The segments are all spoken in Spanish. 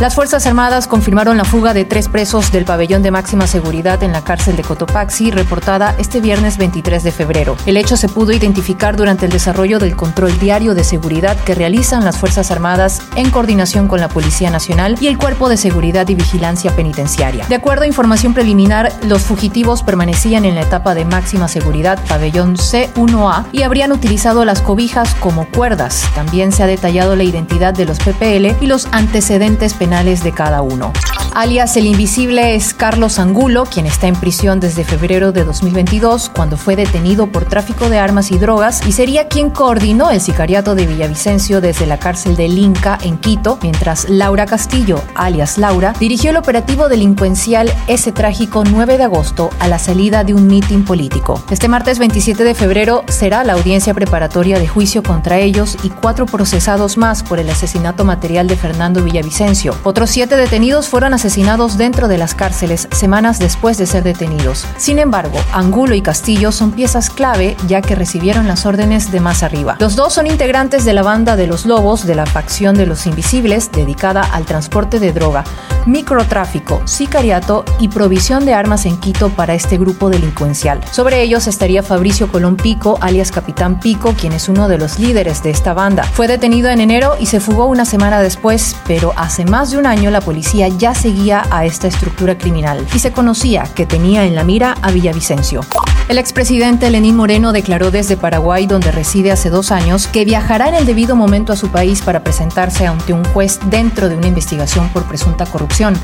Las Fuerzas Armadas confirmaron la fuga de tres presos del pabellón de máxima seguridad en la cárcel de Cotopaxi, reportada este viernes 23 de febrero. El hecho se pudo identificar durante el desarrollo del control diario de seguridad que realizan las Fuerzas Armadas en coordinación con la Policía Nacional y el Cuerpo de Seguridad y Vigilancia Penitenciaria. De acuerdo a información preliminar, los fugitivos permanecían en la etapa de máxima seguridad pabellón C1A y habrían utilizado las cobijas como cuerdas. También se ha detallado la identidad de los PPL y los antecedentes penales de cada uno. Alias el Invisible es Carlos Angulo, quien está en prisión desde febrero de 2022, cuando fue detenido por tráfico de armas y drogas, y sería quien coordinó el sicariato de Villavicencio desde la cárcel del Inca en Quito, mientras Laura Castillo, alias Laura, dirigió el operativo delincuencial ese trágico 9 de agosto a la salida de un mitin político. Este martes 27 de febrero será la audiencia preparatoria de juicio contra ellos y cuatro procesados más por el asesinato material de Fernando Villavicencio. Otros siete detenidos fueron asesinados dentro de las cárceles semanas después de ser detenidos. Sin embargo, Angulo y Castillo son piezas clave ya que recibieron las órdenes de más arriba. Los dos son integrantes de la banda de los Lobos de la facción de los Invisibles dedicada al transporte de droga, microtráfico, sicariato y provisión de armas en Quito para este grupo delincuencial. Sobre ellos estaría Fabricio Colón Pico, alias Capitán Pico, quien es uno de los líderes de esta banda. Fue detenido en enero y se fugó una semana después, pero hace más de un año la policía ya seguía a esta estructura criminal y se conocía que tenía en la mira a Villavicencio. El expresidente Lenín Moreno declaró desde Paraguay, donde reside hace dos años, que viajará en el debido momento a su país para presentarse ante un juez dentro de una investigación por presunta corrupción.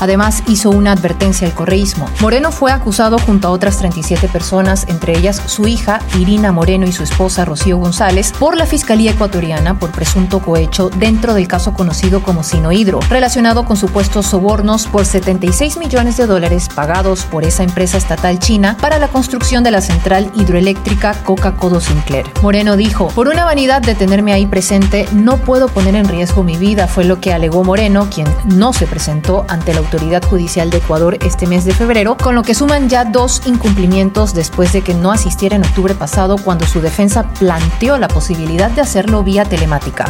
Además, hizo una advertencia al correísmo. Moreno fue acusado junto a otras 37 personas, entre ellas su hija Irina Moreno y su esposa Rocío González, por la Fiscalía Ecuatoriana por presunto cohecho dentro del caso conocido como Sinohidro, relacionado con supuestos sobornos por 76 millones de dólares pagados por esa empresa estatal china para la construcción de la central hidroeléctrica Coca-Codo Sinclair. Moreno dijo, por una vanidad de tenerme ahí presente, no puedo poner en riesgo mi vida, fue lo que alegó Moreno, quien no se presentó ante la judicial de Ecuador este mes de febrero, con lo que suman ya dos incumplimientos después de que no asistiera en octubre pasado cuando su defensa planteó la posibilidad de hacerlo vía telemática.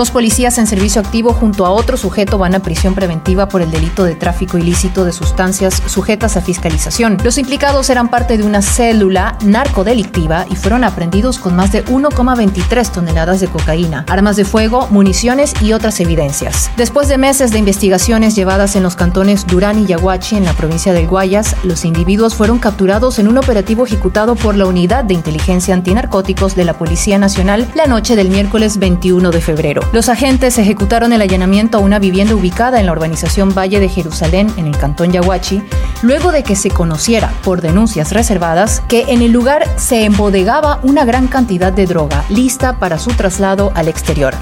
Dos policías en servicio activo junto a otro sujeto van a prisión preventiva por el delito de tráfico ilícito de sustancias sujetas a fiscalización. Los implicados eran parte de una célula narcodelictiva y fueron aprendidos con más de 1,23 toneladas de cocaína, armas de fuego, municiones y otras evidencias. Después de meses de investigaciones llevadas en los cantones Durán y Yaguachi en la provincia del Guayas, los individuos fueron capturados en un operativo ejecutado por la Unidad de Inteligencia Antinarcóticos de la Policía Nacional la noche del miércoles 21 de febrero. Los agentes ejecutaron el allanamiento a una vivienda ubicada en la urbanización Valle de Jerusalén, en el cantón Yahuachi, luego de que se conociera, por denuncias reservadas, que en el lugar se embodegaba una gran cantidad de droga, lista para su traslado al exterior.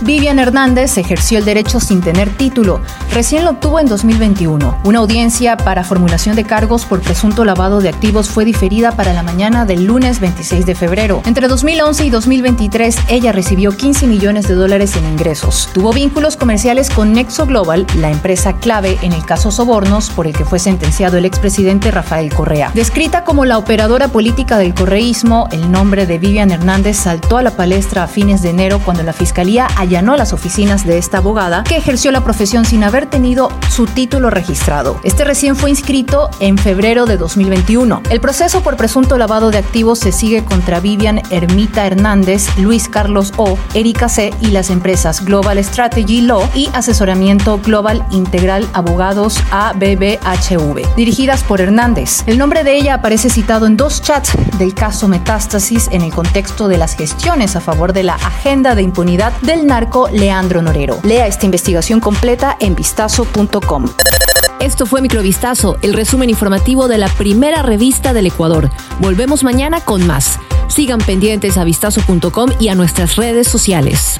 Vivian Hernández ejerció el derecho sin tener título. Recién lo obtuvo en 2021. Una audiencia para formulación de cargos por presunto lavado de activos fue diferida para la mañana del lunes 26 de febrero. Entre 2011 y 2023, ella recibió 15 millones de dólares en ingresos. Tuvo vínculos comerciales con Nexo Global, la empresa clave en el caso Sobornos por el que fue sentenciado el expresidente Rafael Correa. Descrita como la operadora política del correísmo, el nombre de Vivian Hernández saltó a la palestra a fines de enero cuando la fiscalía allanó las oficinas de esta abogada que ejerció la profesión sin haber tenido su título registrado. Este recién fue inscrito en febrero de 2021. El proceso por presunto lavado de activos se sigue contra Vivian Ermita Hernández, Luis Carlos O, Erika C y las empresas Global Strategy Law y Asesoramiento Global Integral Abogados ABBHV, dirigidas por Hernández. El nombre de ella aparece citado en dos chats del caso Metástasis en el contexto de las gestiones a favor de la agenda de impunidad del narco Leandro Norero. Lea esta investigación completa en vistazo.com. Esto fue Microvistazo, el resumen informativo de la primera revista del Ecuador. Volvemos mañana con más. Sigan pendientes a vistazo.com y a nuestras redes sociales.